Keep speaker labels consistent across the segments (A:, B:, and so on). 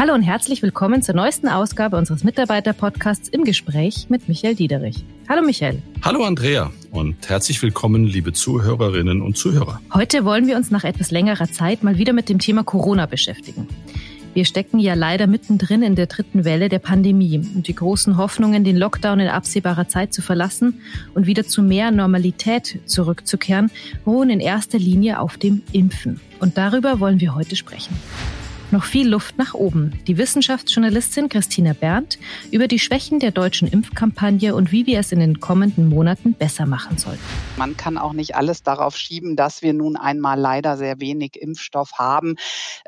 A: Hallo und herzlich willkommen zur neuesten Ausgabe unseres Mitarbeiter-Podcasts im Gespräch mit Michael Diederich. Hallo Michael.
B: Hallo Andrea und herzlich willkommen, liebe Zuhörerinnen und Zuhörer.
A: Heute wollen wir uns nach etwas längerer Zeit mal wieder mit dem Thema Corona beschäftigen. Wir stecken ja leider mittendrin in der dritten Welle der Pandemie und die großen Hoffnungen, den Lockdown in absehbarer Zeit zu verlassen und wieder zu mehr Normalität zurückzukehren, ruhen in erster Linie auf dem Impfen. Und darüber wollen wir heute sprechen noch viel Luft nach oben. Die Wissenschaftsjournalistin Christina Berndt über die Schwächen der deutschen Impfkampagne und wie wir es in den kommenden Monaten besser machen sollten.
C: Man kann auch nicht alles darauf schieben, dass wir nun einmal leider sehr wenig Impfstoff haben.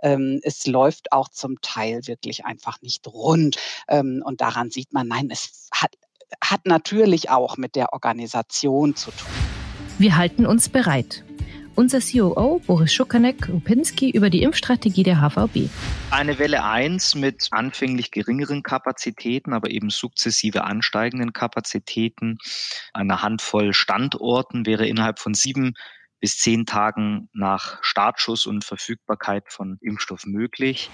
C: Ähm, es läuft auch zum Teil wirklich einfach nicht rund. Ähm, und daran sieht man, nein, es hat, hat natürlich auch mit der Organisation zu tun.
A: Wir halten uns bereit unser COO Boris Schukanek-Rupinski über die Impfstrategie der HVB.
D: Eine Welle 1 mit anfänglich geringeren Kapazitäten, aber eben sukzessive ansteigenden Kapazitäten. Eine Handvoll Standorten wäre innerhalb von sieben bis zehn Tagen nach Startschuss und Verfügbarkeit von Impfstoff möglich.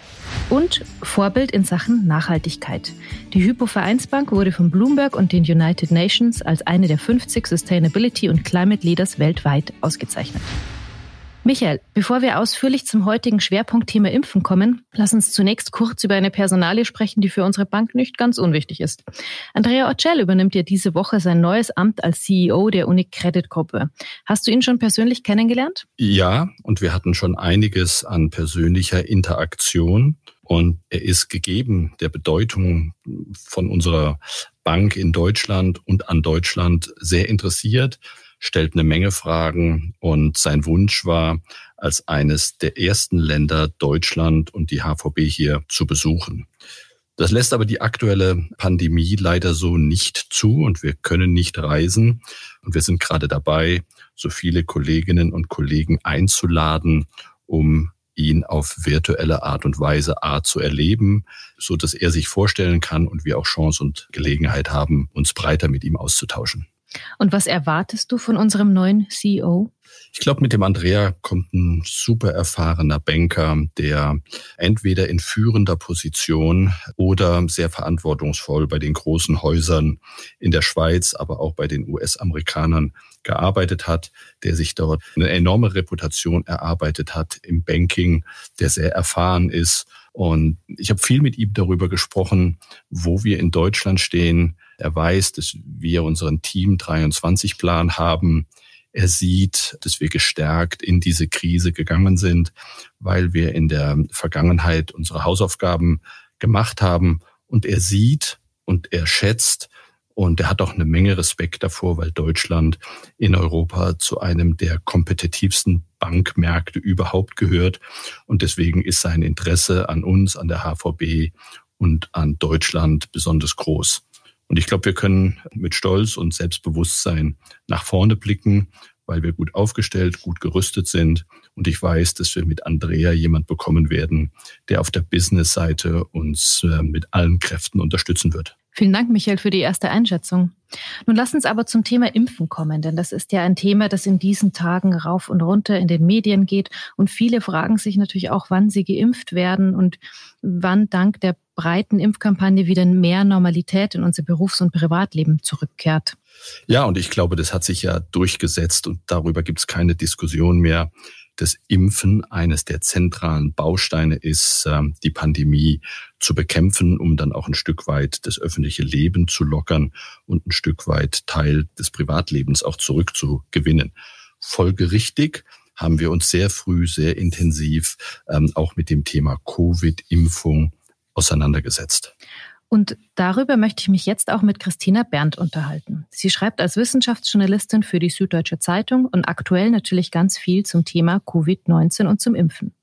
A: Und Vorbild in Sachen Nachhaltigkeit. Die Hypo-Vereinsbank wurde von Bloomberg und den United Nations als eine der 50 Sustainability und Climate Leaders weltweit ausgezeichnet. Michael, bevor wir ausführlich zum heutigen Schwerpunktthema Impfen kommen, lass uns zunächst kurz über eine Personalie sprechen, die für unsere Bank nicht ganz unwichtig ist. Andrea Ocell übernimmt ja diese Woche sein neues Amt als CEO der Unicredit Gruppe. Hast du ihn schon persönlich kennengelernt?
B: Ja, und wir hatten schon einiges an persönlicher Interaktion. Und er ist gegeben der Bedeutung von unserer Bank in Deutschland und an Deutschland sehr interessiert stellt eine Menge Fragen und sein Wunsch war, als eines der ersten Länder Deutschland und die HVB hier zu besuchen. Das lässt aber die aktuelle Pandemie leider so nicht zu und wir können nicht reisen. Und wir sind gerade dabei, so viele Kolleginnen und Kollegen einzuladen, um ihn auf virtuelle Art und Weise A zu erleben, so dass er sich vorstellen kann und wir auch Chance und Gelegenheit haben, uns breiter mit ihm auszutauschen.
A: Und was erwartest du von unserem neuen CEO?
B: Ich glaube, mit dem Andrea kommt ein super erfahrener Banker, der entweder in führender Position oder sehr verantwortungsvoll bei den großen Häusern in der Schweiz, aber auch bei den US-Amerikanern gearbeitet hat, der sich dort eine enorme Reputation erarbeitet hat im Banking, der sehr erfahren ist. Und ich habe viel mit ihm darüber gesprochen, wo wir in Deutschland stehen, er weiß, dass wir unseren Team 23 Plan haben. Er sieht, dass wir gestärkt in diese Krise gegangen sind, weil wir in der Vergangenheit unsere Hausaufgaben gemacht haben. Und er sieht und er schätzt, und er hat auch eine Menge Respekt davor, weil Deutschland in Europa zu einem der kompetitivsten Bankmärkte überhaupt gehört. Und deswegen ist sein Interesse an uns, an der HVB und an Deutschland besonders groß. Und ich glaube, wir können mit Stolz und Selbstbewusstsein nach vorne blicken, weil wir gut aufgestellt, gut gerüstet sind. Und ich weiß, dass wir mit Andrea jemand bekommen werden, der auf der Business-Seite uns äh, mit allen Kräften unterstützen wird.
A: Vielen Dank, Michael, für die erste Einschätzung. Nun lass uns aber zum Thema Impfen kommen, denn das ist ja ein Thema, das in diesen Tagen rauf und runter in den Medien geht. Und viele fragen sich natürlich auch, wann sie geimpft werden und wann dank der breiten Impfkampagne wieder mehr Normalität in unser Berufs- und Privatleben zurückkehrt.
B: Ja, und ich glaube, das hat sich ja durchgesetzt und darüber gibt es keine Diskussion mehr das Impfen eines der zentralen Bausteine ist, ähm, die Pandemie zu bekämpfen, um dann auch ein Stück weit das öffentliche Leben zu lockern und ein Stück weit Teil des Privatlebens auch zurückzugewinnen. Folgerichtig haben wir uns sehr früh, sehr intensiv ähm, auch mit dem Thema Covid-Impfung auseinandergesetzt.
A: Und darüber möchte ich mich jetzt auch mit Christina Berndt unterhalten. Sie schreibt als Wissenschaftsjournalistin für die Süddeutsche Zeitung und aktuell natürlich ganz viel zum Thema Covid-19 und zum Impfen.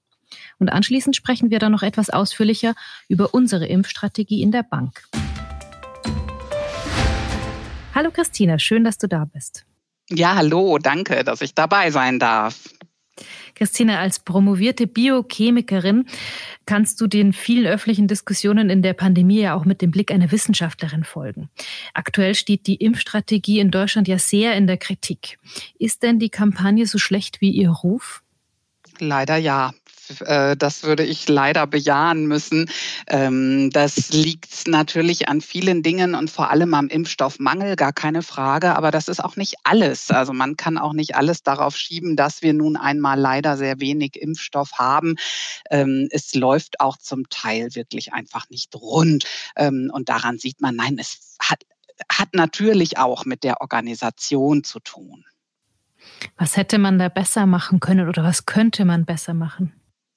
A: Und anschließend sprechen wir dann noch etwas ausführlicher über unsere Impfstrategie in der Bank. Hallo Christina, schön, dass du da bist.
C: Ja, hallo, danke, dass ich dabei sein darf.
A: Christina, als promovierte Biochemikerin kannst du den vielen öffentlichen Diskussionen in der Pandemie ja auch mit dem Blick einer Wissenschaftlerin folgen. Aktuell steht die Impfstrategie in Deutschland ja sehr in der Kritik. Ist denn die Kampagne so schlecht wie ihr Ruf?
C: Leider ja. Äh, das würde ich leider bejahen müssen. Ähm, das liegt natürlich an vielen Dingen und vor allem am Impfstoffmangel, gar keine Frage. Aber das ist auch nicht alles. Also man kann auch nicht alles darauf schieben, dass wir nun einmal leider sehr wenig Impfstoff haben. Ähm, es läuft auch zum Teil wirklich einfach nicht rund. Ähm, und daran sieht man, nein, es hat, hat natürlich auch mit der Organisation zu tun.
A: Was hätte man da besser machen können oder was könnte man besser machen?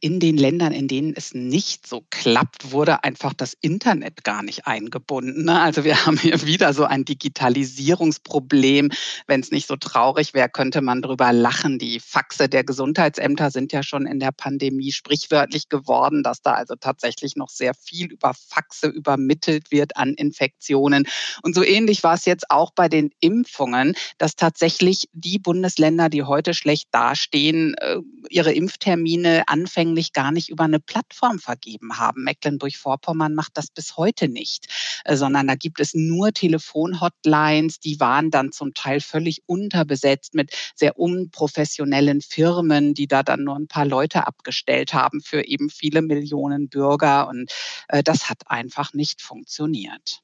C: in den Ländern, in denen es nicht so klappt, wurde einfach das Internet gar nicht eingebunden. Ne? Also wir haben hier wieder so ein Digitalisierungsproblem. Wenn es nicht so traurig wäre, könnte man drüber lachen. Die Faxe der Gesundheitsämter sind ja schon in der Pandemie sprichwörtlich geworden, dass da also tatsächlich noch sehr viel über Faxe übermittelt wird an Infektionen. Und so ähnlich war es jetzt auch bei den Impfungen, dass tatsächlich die Bundesländer, die heute schlecht dastehen, äh, ihre Impftermine an anfänglich gar nicht über eine Plattform vergeben haben. Mecklenburg-Vorpommern macht das bis heute nicht, äh, sondern da gibt es nur Telefonhotlines, die waren dann zum Teil völlig unterbesetzt mit sehr unprofessionellen Firmen, die da dann nur ein paar Leute abgestellt haben für eben viele Millionen Bürger. Und äh, das hat einfach nicht funktioniert.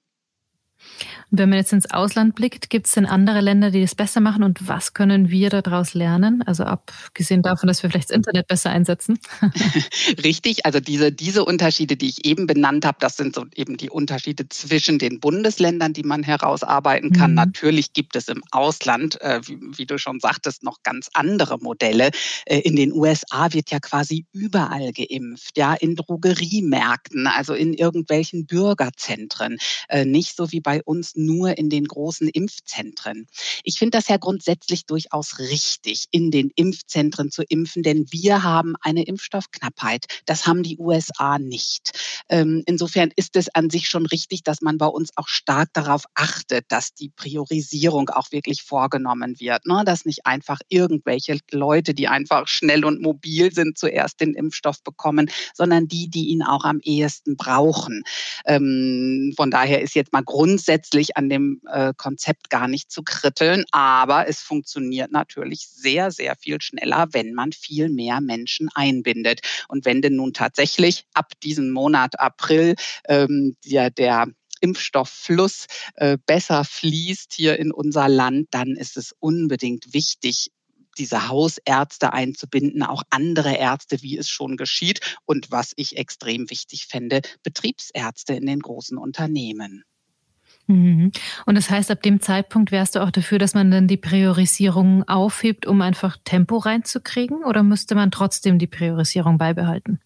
A: Und wenn man jetzt ins Ausland blickt, gibt es denn andere Länder, die das besser machen und was können wir daraus lernen? Also abgesehen davon, dass wir vielleicht das Internet besser einsetzen.
C: Richtig, also diese, diese Unterschiede, die ich eben benannt habe, das sind so eben die Unterschiede zwischen den Bundesländern, die man herausarbeiten kann. Mhm. Natürlich gibt es im Ausland, äh, wie, wie, du schon sagtest, noch ganz andere Modelle. Äh, in den USA wird ja quasi überall geimpft, ja, in Drogeriemärkten, also in irgendwelchen Bürgerzentren. Äh, nicht so wie bei uns nur in den großen Impfzentren. Ich finde das ja grundsätzlich durchaus richtig, in den Impfzentren zu impfen, denn wir haben eine Impfstoffknappheit. Das haben die USA nicht. Ähm, insofern ist es an sich schon richtig, dass man bei uns auch stark darauf achtet, dass die Priorisierung auch wirklich vorgenommen wird. Ne? Dass nicht einfach irgendwelche Leute, die einfach schnell und mobil sind, zuerst den Impfstoff bekommen, sondern die, die ihn auch am ehesten brauchen. Ähm, von daher ist jetzt mal grundsätzlich an dem äh, Konzept gar nicht zu kritteln, aber es funktioniert natürlich sehr, sehr viel schneller, wenn man viel mehr Menschen einbindet. Und wenn denn nun tatsächlich ab diesem Monat April ähm, der, der Impfstofffluss äh, besser fließt hier in unser Land, dann ist es unbedingt wichtig, diese Hausärzte einzubinden, auch andere Ärzte, wie es schon geschieht und was ich extrem wichtig fände, Betriebsärzte in den großen Unternehmen.
A: Mhm. Und das heißt, ab dem Zeitpunkt wärst du auch dafür, dass man dann die Priorisierung aufhebt, um einfach Tempo reinzukriegen? Oder müsste man trotzdem die Priorisierung beibehalten?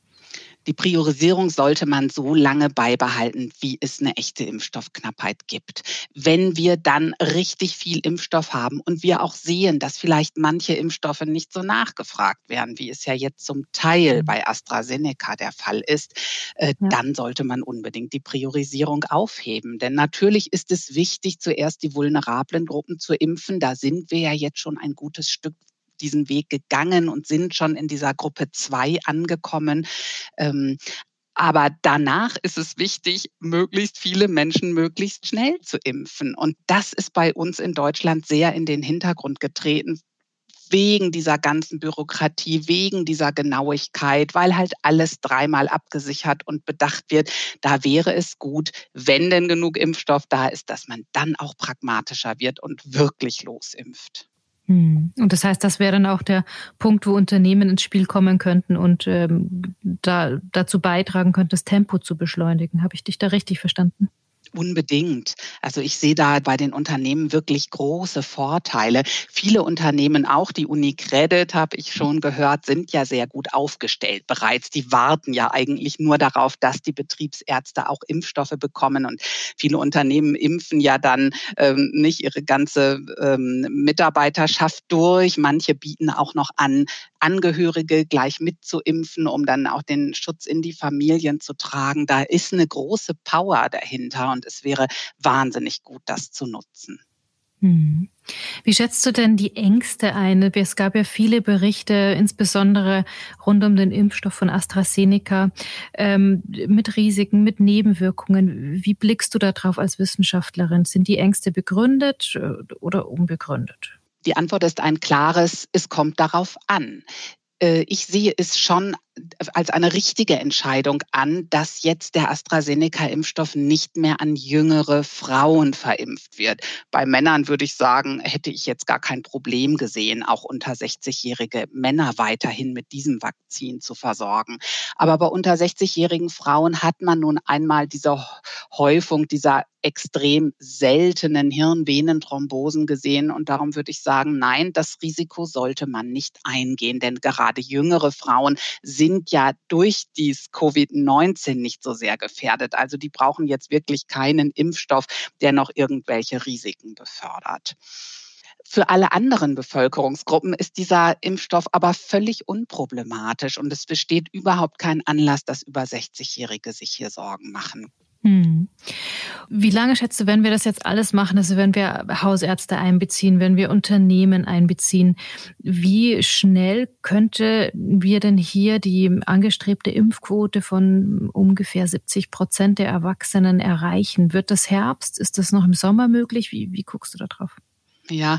C: Die Priorisierung sollte man so lange beibehalten, wie es eine echte Impfstoffknappheit gibt. Wenn wir dann richtig viel Impfstoff haben und wir auch sehen, dass vielleicht manche Impfstoffe nicht so nachgefragt werden, wie es ja jetzt zum Teil mhm. bei AstraZeneca der Fall ist, äh, ja. dann sollte man unbedingt die Priorisierung aufheben. Denn natürlich ist es wichtig, zuerst die vulnerablen Gruppen zu impfen. Da sind wir ja jetzt schon ein gutes Stück diesen Weg gegangen und sind schon in dieser Gruppe 2 angekommen. Ähm, aber danach ist es wichtig, möglichst viele Menschen möglichst schnell zu impfen. Und das ist bei uns in Deutschland sehr in den Hintergrund getreten wegen dieser ganzen Bürokratie, wegen dieser Genauigkeit, weil halt alles dreimal abgesichert und bedacht wird. Da wäre es gut, wenn denn genug Impfstoff da ist, dass man dann auch pragmatischer wird und wirklich losimpft.
A: Hm. Und das heißt, das wäre dann auch der Punkt, wo Unternehmen ins Spiel kommen könnten und ähm, da, dazu beitragen könnten, das Tempo zu beschleunigen. Habe ich dich da richtig verstanden?
C: Unbedingt. Also ich sehe da bei den Unternehmen wirklich große Vorteile. Viele Unternehmen, auch die Unicredit, habe ich schon gehört, sind ja sehr gut aufgestellt bereits. Die warten ja eigentlich nur darauf, dass die Betriebsärzte auch Impfstoffe bekommen. Und viele Unternehmen impfen ja dann ähm, nicht ihre ganze ähm, Mitarbeiterschaft durch. Manche bieten auch noch an, Angehörige gleich mitzuimpfen, um dann auch den Schutz in die Familien zu tragen. Da ist eine große Power dahinter und es wäre wahnsinnig gut, das zu nutzen.
A: Hm. Wie schätzt du denn die Ängste ein? Es gab ja viele Berichte, insbesondere rund um den Impfstoff von AstraZeneca, ähm, mit Risiken, mit Nebenwirkungen. Wie blickst du darauf als Wissenschaftlerin? Sind die Ängste begründet äh, oder unbegründet?
C: Die Antwort ist ein klares, es kommt darauf an. äh, ich sehe es schon als eine richtige Entscheidung an, dass jetzt der AstraZeneca-Impfstoff nicht mehr an jüngere Frauen verimpft wird. Bei Männern würde ich sagen, hätte ich jetzt gar kein Problem gesehen, auch unter 60-jährige Männer weiterhin mit diesem Vakzin zu versorgen. Aber bei unter 60-jährigen Frauen hat man nun einmal diese Häufung dieser extrem seltenen Hirnvenenthrombosen gesehen. Und darum würde ich sagen, nein, das Risiko sollte man nicht eingehen, denn gerade jüngere Frauen sind ja durch dies Covid-19 nicht so sehr gefährdet. Also die brauchen jetzt wirklich keinen Impfstoff, der noch irgendwelche Risiken befördert. Für alle anderen Bevölkerungsgruppen ist dieser Impfstoff aber völlig unproblematisch und es besteht überhaupt kein Anlass, dass über 60-Jährige sich hier Sorgen machen. Hm.
A: Wie lange schätzt du, wenn wir das jetzt alles machen, also wenn wir Hausärzte einbeziehen, wenn wir Unternehmen einbeziehen, wie schnell könnte wir denn hier die angestrebte Impfquote von ungefähr 70 Prozent der Erwachsenen erreichen? Wird das Herbst? Ist das noch im Sommer möglich? Wie, wie guckst du da drauf?
C: Ja,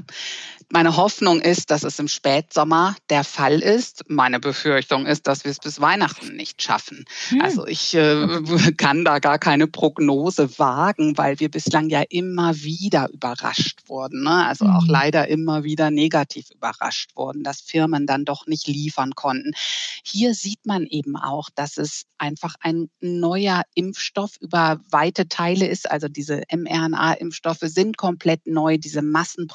C: meine Hoffnung ist, dass es im Spätsommer der Fall ist. Meine Befürchtung ist, dass wir es bis Weihnachten nicht schaffen. Hm. Also ich äh, kann da gar keine Prognose wagen, weil wir bislang ja immer wieder überrascht wurden. Ne? Also hm. auch leider immer wieder negativ überrascht wurden, dass Firmen dann doch nicht liefern konnten. Hier sieht man eben auch, dass es einfach ein neuer Impfstoff über weite Teile ist. Also diese mRNA-Impfstoffe sind komplett neu. Diese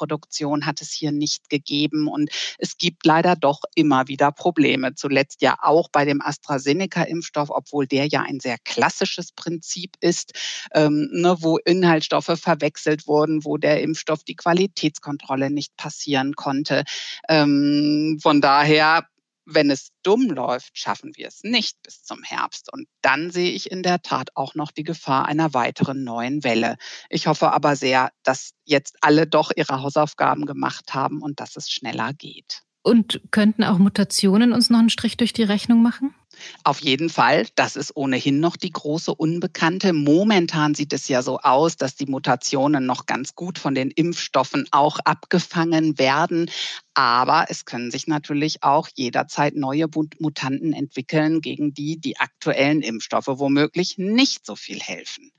C: Massenproduktion hat es hier nicht gegeben. Und es gibt leider doch immer wieder Probleme. Zuletzt ja auch bei dem AstraZeneca-Impfstoff, obwohl der ja ein sehr klassisches Prinzip ist, ähm, ne, wo Inhaltsstoffe verwechselt wurden, wo der Impfstoff die Qualitätskontrolle nicht passieren konnte. Ähm, von daher wenn es dumm läuft, schaffen wir es nicht bis zum Herbst. Und dann sehe ich in der Tat auch noch die Gefahr einer weiteren neuen Welle. Ich hoffe aber sehr, dass jetzt alle doch ihre Hausaufgaben gemacht haben und dass es schneller geht.
A: Und könnten auch Mutationen uns noch einen Strich durch die Rechnung machen?
C: Auf jeden Fall, das ist ohnehin noch die große Unbekannte. Momentan sieht es ja so aus, dass die Mutationen noch ganz gut von den Impfstoffen auch abgefangen werden. Aber es können sich natürlich auch jederzeit neue Mutanten entwickeln, gegen die die aktuellen Impfstoffe womöglich nicht so viel helfen.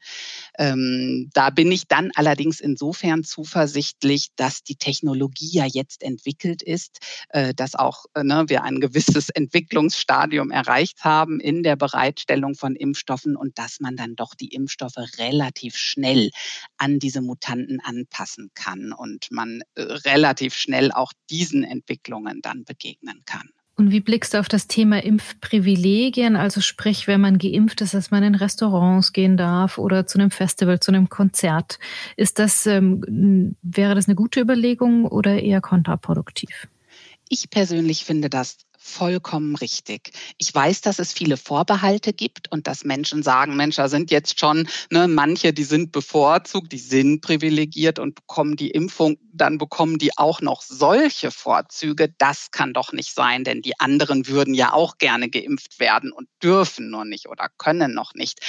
C: Ähm, da bin ich dann allerdings insofern zuversichtlich, dass die Technologie ja jetzt entwickelt ist, äh, dass auch äh, ne, wir ein gewisses Entwicklungsstadium erreicht haben in der Bereitstellung von Impfstoffen und dass man dann doch die Impfstoffe relativ schnell an diese Mutanten anpassen kann und man äh, relativ schnell auch diese diesen Entwicklungen dann begegnen kann.
A: Und wie blickst du auf das Thema Impfprivilegien? Also sprich, wenn man geimpft ist, dass man in Restaurants gehen darf oder zu einem Festival, zu einem Konzert. Ist das, ähm, wäre das eine gute Überlegung oder eher kontraproduktiv?
C: Ich persönlich finde das vollkommen richtig. Ich weiß, dass es viele Vorbehalte gibt und dass Menschen sagen, Mensch, da sind jetzt schon ne, manche, die sind bevorzugt, die sind privilegiert und bekommen die Impfung, dann bekommen die auch noch solche Vorzüge. Das kann doch nicht sein, denn die anderen würden ja auch gerne geimpft werden und dürfen nur nicht oder können noch nicht.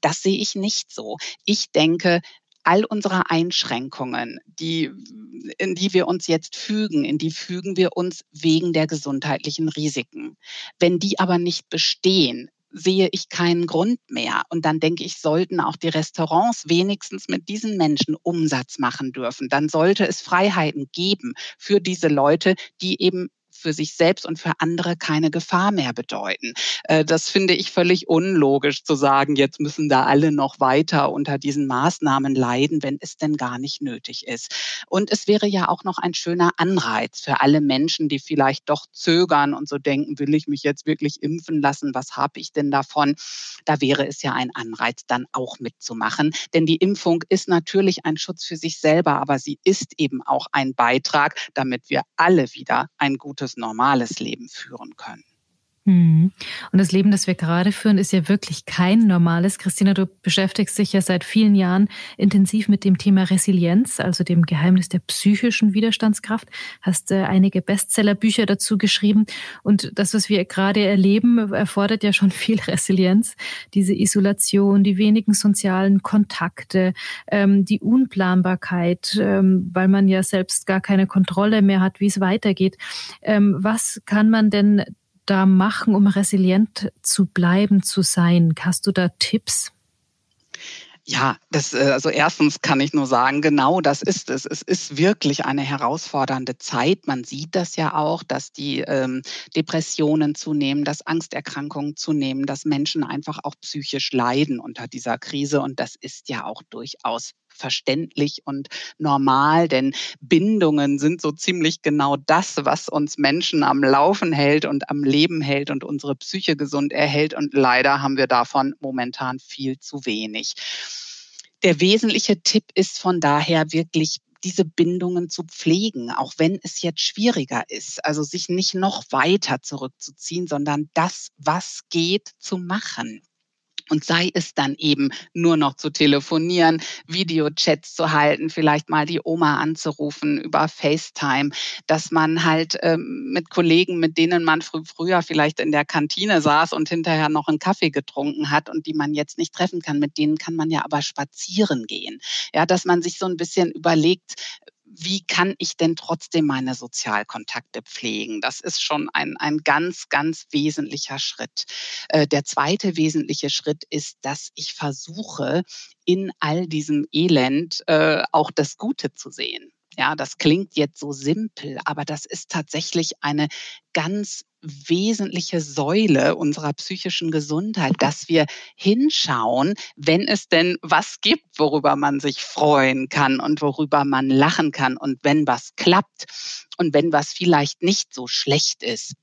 C: Das sehe ich nicht so. Ich denke, all unsere Einschränkungen, die, in die wir uns jetzt fügen, in die fügen wir uns wegen der gesundheitlichen Risiken. Wenn die aber nicht bestehen, sehe ich keinen Grund mehr. Und dann denke ich, sollten auch die Restaurants wenigstens mit diesen Menschen Umsatz machen dürfen. Dann sollte es Freiheiten geben für diese Leute, die eben für sich selbst und für andere keine Gefahr mehr bedeuten. Äh, das finde ich völlig unlogisch zu sagen, jetzt müssen da alle noch weiter unter diesen Maßnahmen leiden, wenn es denn gar nicht nötig ist. Und es wäre ja auch noch ein schöner Anreiz für alle Menschen, die vielleicht doch zögern und so denken, will ich mich jetzt wirklich impfen lassen? Was habe ich denn davon? Da wäre es ja ein Anreiz, dann auch mitzumachen. Denn die Impfung ist natürlich ein Schutz für sich selber, aber sie ist eben auch ein Beitrag, damit wir alle wieder ein gutes normales Leben führen können.
A: Hm. Und das Leben, das wir gerade führen, ist ja wirklich kein normales. Christina, du beschäftigst dich ja seit vielen Jahren intensiv mit dem Thema Resilienz, also dem Geheimnis der psychischen Widerstandskraft, hast äh, einige Bestsellerbücher dazu geschrieben. Und das, was wir gerade erleben, erfordert ja schon viel Resilienz. Diese Isolation, die wenigen sozialen Kontakte, ähm, die Unplanbarkeit, ähm, weil man ja selbst gar keine Kontrolle mehr hat, wie es weitergeht. Ähm, was kann man denn da machen, um resilient zu bleiben, zu sein? Hast du da Tipps?
C: Ja, das, äh, also erstens kann ich nur sagen, genau das ist es. Es ist wirklich eine herausfordernde Zeit. Man sieht das ja auch, dass die ähm, Depressionen zunehmen, dass Angsterkrankungen zunehmen, dass Menschen einfach auch psychisch leiden unter dieser Krise. Und das ist ja auch durchaus verständlich und normal, denn Bindungen sind so ziemlich genau das, was uns Menschen am Laufen hält und am Leben hält und unsere Psyche gesund erhält. Und leider haben wir davon momentan viel zu wenig. Der wesentliche Tipp ist von daher wirklich diese Bindungen zu pflegen, auch wenn es jetzt schwieriger ist. Also sich nicht noch weiter zurückzuziehen, sondern das, was geht, zu machen. Und sei es dann eben nur noch zu telefonieren, Videochats zu halten, vielleicht mal die Oma anzurufen über FaceTime, dass man halt ähm, mit Kollegen, mit denen man frü früher vielleicht in der Kantine saß und hinterher noch einen Kaffee getrunken hat und die man jetzt nicht treffen kann, mit denen kann man ja aber spazieren gehen. Ja, dass man sich so ein bisschen überlegt, wie kann ich denn trotzdem meine Sozialkontakte pflegen? Das ist schon ein, ein ganz, ganz wesentlicher Schritt. Äh, der zweite wesentliche Schritt ist, dass ich versuche, in all diesem Elend äh, auch das Gute zu sehen. Ja, das klingt jetzt so simpel, aber das ist tatsächlich eine ganz wesentliche Säule unserer psychischen Gesundheit, dass wir hinschauen, wenn es denn was gibt, worüber man sich freuen kann und worüber man lachen kann und wenn was klappt und wenn was vielleicht nicht so schlecht ist.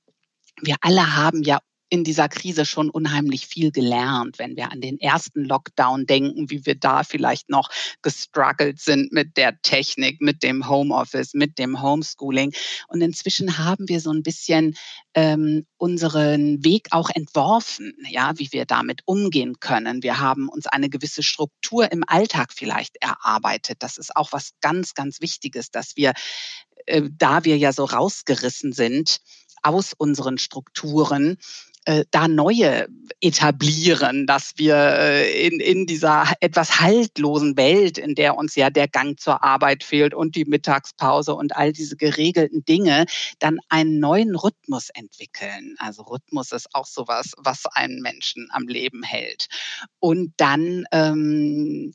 C: Wir alle haben ja in dieser Krise schon unheimlich viel gelernt, wenn wir an den ersten Lockdown denken, wie wir da vielleicht noch gestruggelt sind mit der Technik, mit dem Homeoffice, mit dem Homeschooling. Und inzwischen haben wir so ein bisschen ähm, unseren Weg auch entworfen, ja, wie wir damit umgehen können. Wir haben uns eine gewisse Struktur im Alltag vielleicht erarbeitet. Das ist auch was ganz, ganz Wichtiges, dass wir, äh, da wir ja so rausgerissen sind, aus unseren Strukturen äh, da neue etablieren, dass wir äh, in, in dieser etwas haltlosen Welt, in der uns ja der Gang zur Arbeit fehlt und die Mittagspause und all diese geregelten Dinge, dann einen neuen Rhythmus entwickeln. Also Rhythmus ist auch sowas, was einen Menschen am Leben hält. Und dann ähm,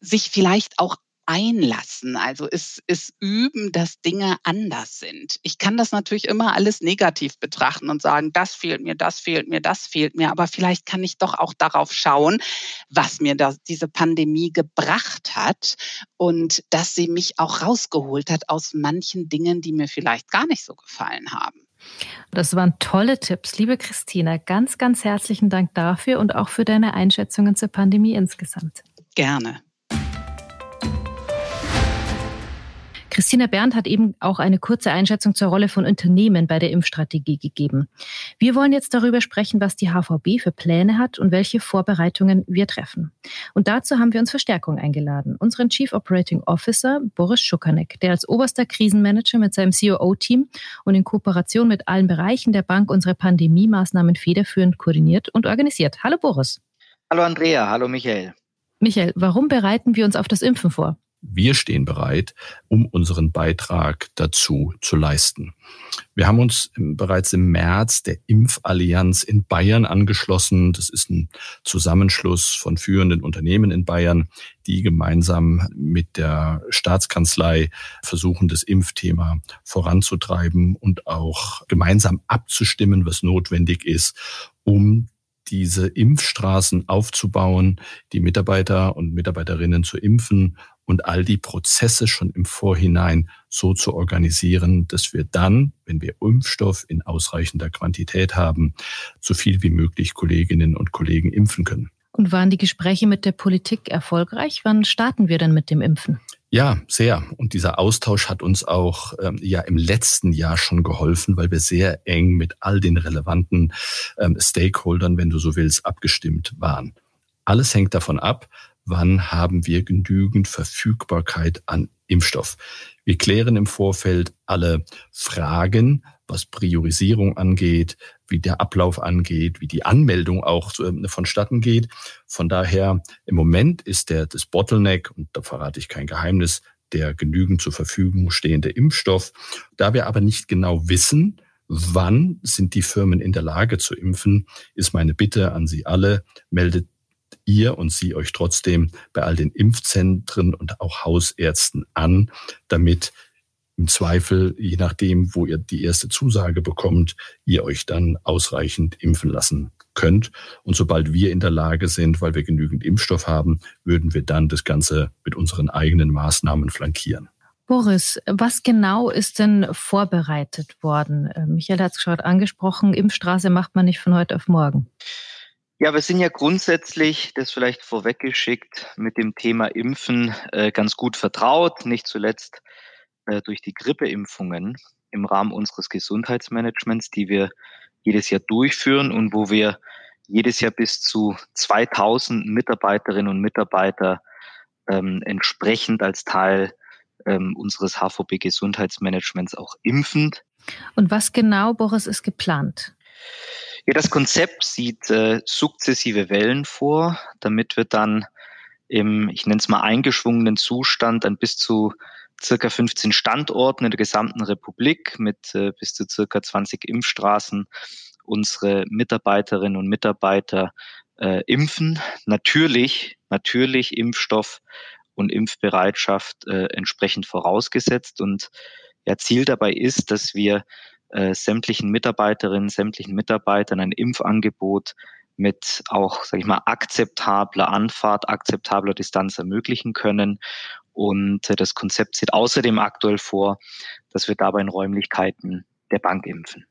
C: sich vielleicht auch einlassen, also es, es üben, dass Dinge anders sind. Ich kann das natürlich immer alles negativ betrachten und sagen, das fehlt mir, das fehlt mir, das fehlt mir, aber vielleicht kann ich doch auch darauf schauen, was mir das, diese Pandemie gebracht hat und dass sie mich auch rausgeholt hat aus manchen Dingen, die mir vielleicht gar nicht so gefallen haben.
A: Das waren tolle Tipps. Liebe Christina, ganz, ganz herzlichen Dank dafür und auch für deine Einschätzungen zur Pandemie insgesamt.
C: Gerne.
A: Christina Berndt hat eben auch eine kurze Einschätzung zur Rolle von Unternehmen bei der Impfstrategie gegeben. Wir wollen jetzt darüber sprechen, was die HVB für Pläne hat und welche Vorbereitungen wir treffen. Und dazu haben wir uns Verstärkung eingeladen. Unseren Chief Operating Officer Boris Schukanek, der als oberster Krisenmanager mit seinem COO-Team und in Kooperation mit allen Bereichen der Bank unsere Pandemie-Maßnahmen federführend koordiniert und organisiert. Hallo Boris.
D: Hallo Andrea, hallo Michael.
A: Michael, warum bereiten wir uns auf das Impfen vor?
B: Wir stehen bereit, um unseren Beitrag dazu zu leisten. Wir haben uns bereits im März der Impfallianz in Bayern angeschlossen. Das ist ein Zusammenschluss von führenden Unternehmen in Bayern, die gemeinsam mit der Staatskanzlei versuchen, das Impfthema voranzutreiben und auch gemeinsam abzustimmen, was notwendig ist, um diese Impfstraßen aufzubauen, die Mitarbeiter und Mitarbeiterinnen zu impfen und all die Prozesse schon im Vorhinein so zu organisieren, dass wir dann, wenn wir Impfstoff in ausreichender Quantität haben, so viel wie möglich Kolleginnen und Kollegen impfen können.
A: Und waren die Gespräche mit der Politik erfolgreich? Wann starten wir denn mit dem Impfen?
B: Ja, sehr. Und dieser Austausch hat uns auch ähm, ja im letzten Jahr schon geholfen, weil wir sehr eng mit all den relevanten ähm, Stakeholdern, wenn du so willst, abgestimmt waren. Alles hängt davon ab, wann haben wir genügend Verfügbarkeit an Impfstoff. Wir klären im Vorfeld alle Fragen, was Priorisierung angeht, wie der Ablauf angeht, wie die Anmeldung auch ähm, vonstatten geht. Von daher, im Moment ist der, das Bottleneck, und da verrate ich kein Geheimnis, der genügend zur Verfügung stehende Impfstoff. Da wir aber nicht genau wissen, Wann sind die Firmen in der Lage zu impfen, ist meine Bitte an Sie alle. Meldet ihr und Sie euch trotzdem bei all den Impfzentren und auch Hausärzten an, damit im Zweifel, je nachdem, wo ihr die erste Zusage bekommt, ihr euch dann ausreichend impfen lassen könnt. Und sobald wir in der Lage sind, weil wir genügend Impfstoff haben, würden wir dann das Ganze mit unseren eigenen Maßnahmen flankieren.
A: Boris, was genau ist denn vorbereitet worden? Äh, Michael hat es gerade angesprochen, Impfstraße macht man nicht von heute auf morgen.
D: Ja, wir sind ja grundsätzlich, das vielleicht vorweggeschickt, mit dem Thema Impfen äh, ganz gut vertraut, nicht zuletzt äh, durch die Grippeimpfungen im Rahmen unseres Gesundheitsmanagements, die wir jedes Jahr durchführen und wo wir jedes Jahr bis zu 2000 Mitarbeiterinnen und Mitarbeiter ähm, entsprechend als Teil ähm, unseres HVB Gesundheitsmanagements auch impfend.
A: Und was genau, Boris, ist geplant?
D: Ja, das Konzept sieht äh, sukzessive Wellen vor, damit wir dann im, ich nenne es mal, eingeschwungenen Zustand an bis zu circa 15 Standorten in der gesamten Republik mit äh, bis zu circa 20 Impfstraßen unsere Mitarbeiterinnen und Mitarbeiter äh, impfen. Natürlich, natürlich Impfstoff und Impfbereitschaft äh, entsprechend vorausgesetzt. Und ja, Ziel dabei ist, dass wir äh, sämtlichen Mitarbeiterinnen, sämtlichen Mitarbeitern ein Impfangebot mit auch, sage ich mal, akzeptabler Anfahrt, akzeptabler Distanz ermöglichen können. Und äh, das Konzept sieht außerdem aktuell vor, dass wir dabei in Räumlichkeiten der Bank impfen.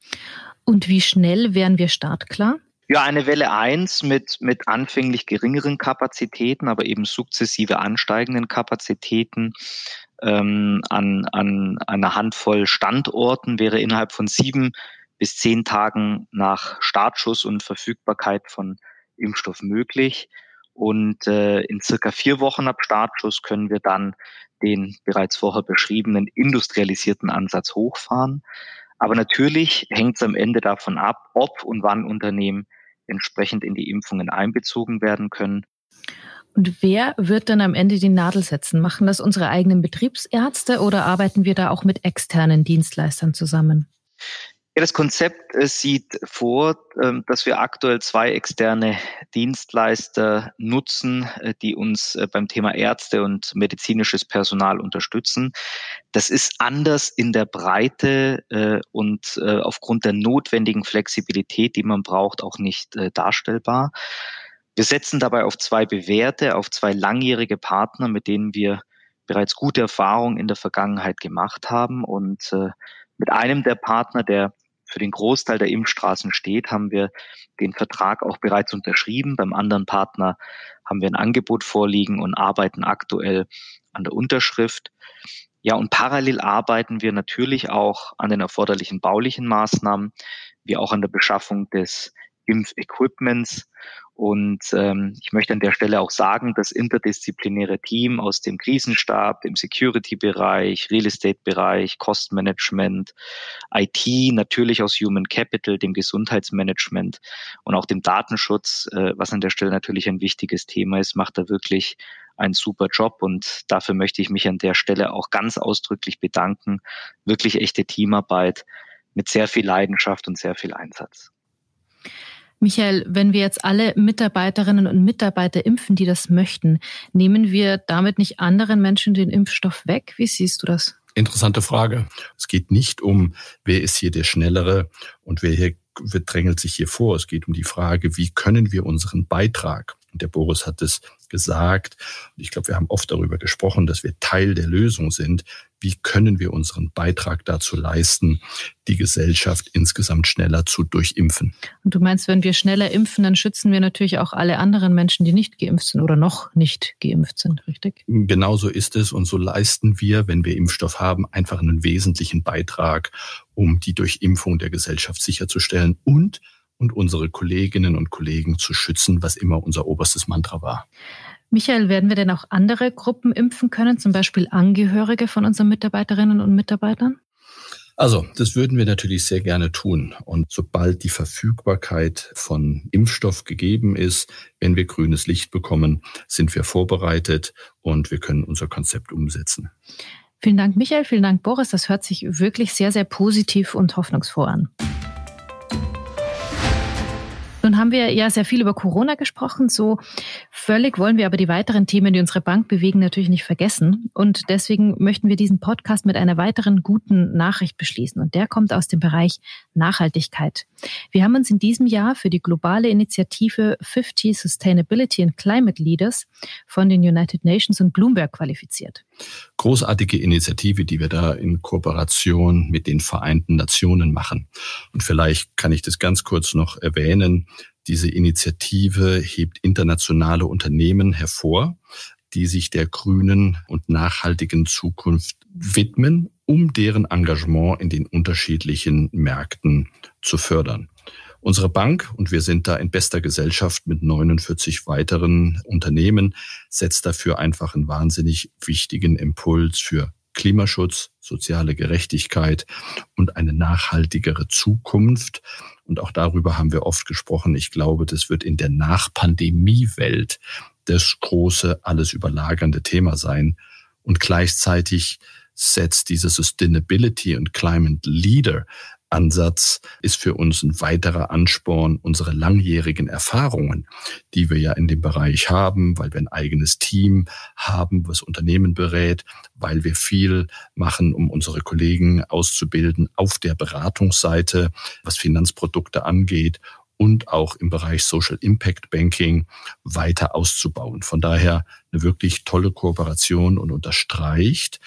A: Und wie schnell wären wir startklar?
D: Ja, eine Welle eins mit, mit anfänglich geringeren Kapazitäten, aber eben sukzessive ansteigenden Kapazitäten ähm, an, an einer Handvoll Standorten wäre innerhalb von sieben bis zehn Tagen nach Startschuss und Verfügbarkeit von Impfstoff möglich. Und äh, in circa vier Wochen ab Startschuss können wir dann den bereits vorher beschriebenen industrialisierten Ansatz hochfahren. Aber natürlich hängt es am Ende davon ab, ob und wann Unternehmen entsprechend in die Impfungen einbezogen werden können.
A: Und wer wird dann am Ende die Nadel setzen? Machen das unsere eigenen Betriebsärzte oder arbeiten wir da auch mit externen Dienstleistern zusammen?
D: Ja, das Konzept äh, sieht vor, ähm, dass wir aktuell zwei externe Dienstleister nutzen, äh, die uns äh, beim Thema Ärzte und medizinisches Personal unterstützen. Das ist anders in der Breite und aufgrund der notwendigen Flexibilität, die man braucht, auch nicht darstellbar. Wir setzen dabei auf zwei bewährte, auf zwei langjährige Partner, mit denen wir bereits gute Erfahrungen in der Vergangenheit gemacht haben. Und äh, mit einem der Partner, der für den Großteil der Impfstraßen steht, haben wir den Vertrag auch bereits unterschrieben. Beim anderen Partner haben wir ein Angebot vorliegen und arbeiten aktuell an der Unterschrift. Ja, und parallel arbeiten wir natürlich auch an den erforderlichen baulichen Maßnahmen, wie auch an der Beschaffung des Impfequipments. Und ähm, ich möchte an der Stelle auch sagen, das interdisziplinäre Team aus dem Krisenstab, dem Security-Bereich, Real Estate-Bereich, Kostenmanagement, IT, natürlich aus Human Capital, dem Gesundheitsmanagement und auch dem Datenschutz, äh, was an der Stelle natürlich ein wichtiges Thema ist, macht da wirklich einen super Job und dafür möchte ich mich an der Stelle auch ganz ausdrücklich bedanken. Wirklich echte Teamarbeit mit sehr viel Leidenschaft und sehr viel Einsatz.
A: Michael, wenn wir jetzt alle Mitarbeiterinnen und Mitarbeiter impfen, die das möchten, nehmen wir damit nicht anderen Menschen den Impfstoff weg? Wie siehst du das?
B: Interessante Frage. Es geht nicht um, wer ist hier der Schnellere und wer hier wer drängelt sich hier vor. Es geht um die Frage, wie können wir unseren Beitrag, und der Boris hat es gesagt, und ich glaube, wir haben oft darüber gesprochen, dass wir Teil der Lösung sind, wie können wir unseren Beitrag dazu leisten, die Gesellschaft insgesamt schneller zu durchimpfen.
A: Und du meinst, wenn wir schneller impfen, dann schützen wir natürlich auch alle anderen Menschen, die nicht geimpft sind oder noch nicht geimpft sind, richtig?
B: Genauso ist es und so leisten wir, wenn wir Impfstoff haben, einfach einen wesentlichen Beitrag, um die Durchimpfung der Gesellschaft sicherzustellen und und unsere Kolleginnen und Kollegen zu schützen, was immer unser oberstes Mantra war.
A: Michael, werden wir denn auch andere Gruppen impfen können, zum Beispiel Angehörige von unseren Mitarbeiterinnen und Mitarbeitern?
B: Also, das würden wir natürlich sehr gerne tun. Und sobald die Verfügbarkeit von Impfstoff gegeben ist, wenn wir grünes Licht bekommen, sind wir vorbereitet und wir können unser Konzept umsetzen.
A: Vielen Dank, Michael. Vielen Dank, Boris. Das hört sich wirklich sehr, sehr positiv und hoffnungsfroh an. Nun haben wir ja sehr viel über Corona gesprochen. So völlig wollen wir aber die weiteren Themen, die unsere Bank bewegen, natürlich nicht vergessen. Und deswegen möchten wir diesen Podcast mit einer weiteren guten Nachricht beschließen. Und der kommt aus dem Bereich Nachhaltigkeit. Wir haben uns in diesem Jahr für die globale Initiative 50 Sustainability and Climate Leaders von den United Nations und Bloomberg qualifiziert.
B: Großartige Initiative, die wir da in Kooperation mit den Vereinten Nationen machen. Und vielleicht kann ich das ganz kurz noch erwähnen. Diese Initiative hebt internationale Unternehmen hervor, die sich der grünen und nachhaltigen Zukunft widmen, um deren Engagement in den unterschiedlichen Märkten zu fördern. Unsere Bank, und wir sind da in bester Gesellschaft mit 49 weiteren Unternehmen, setzt dafür einfach einen wahnsinnig wichtigen Impuls für Klimaschutz, soziale Gerechtigkeit und eine nachhaltigere Zukunft. Und auch darüber haben wir oft gesprochen. Ich glaube, das wird in der Nach-Pandemie-Welt das große, alles überlagernde Thema sein. Und gleichzeitig setzt diese Sustainability und Climate Leader Ansatz ist für uns ein weiterer Ansporn, unsere langjährigen Erfahrungen, die wir ja in dem Bereich haben, weil wir ein eigenes Team haben, was Unternehmen berät, weil wir viel machen, um unsere Kollegen auszubilden auf der Beratungsseite, was Finanzprodukte angeht und auch im Bereich Social Impact Banking weiter auszubauen. Von daher eine wirklich tolle Kooperation und unterstreicht,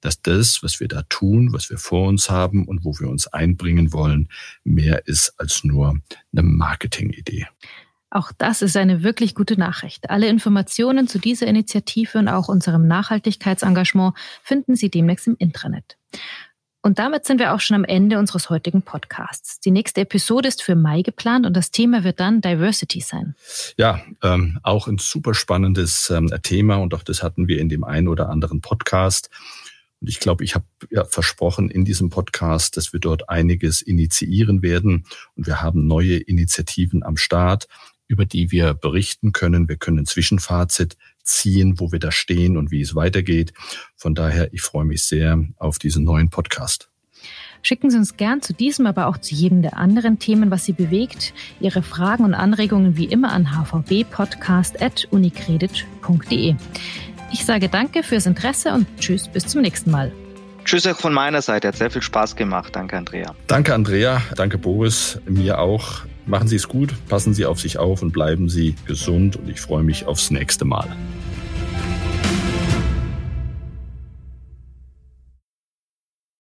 B: dass das, was wir da tun, was wir vor uns haben und wo wir uns einbringen wollen, mehr ist als nur eine Marketingidee.
A: Auch das ist eine wirklich gute Nachricht. Alle Informationen zu dieser Initiative und auch unserem Nachhaltigkeitsengagement finden Sie demnächst im Intranet. Und damit sind wir auch schon am Ende unseres heutigen Podcasts. Die nächste Episode ist für Mai geplant und das Thema wird dann Diversity sein.
B: Ja, ähm, auch ein super spannendes ähm, Thema und auch das hatten wir in dem einen oder anderen Podcast. Und ich glaube, ich habe ja versprochen in diesem Podcast, dass wir dort einiges initiieren werden. Und wir haben neue Initiativen am Start, über die wir berichten können. Wir können ein Zwischenfazit ziehen, wo wir da stehen und wie es weitergeht. Von daher, ich freue mich sehr auf diesen neuen Podcast.
A: Schicken Sie uns gern zu diesem, aber auch zu jedem der anderen Themen, was Sie bewegt, Ihre Fragen und Anregungen wie immer an hvbpodcast.unicredit.de. Ich sage danke fürs Interesse und tschüss, bis zum nächsten Mal.
D: Tschüss auch von meiner Seite. Hat sehr viel Spaß gemacht. Danke, Andrea.
B: Danke, Andrea. Danke, Boris. Mir auch. Machen Sie es gut, passen Sie auf sich auf und bleiben Sie gesund. Und ich freue mich aufs nächste Mal.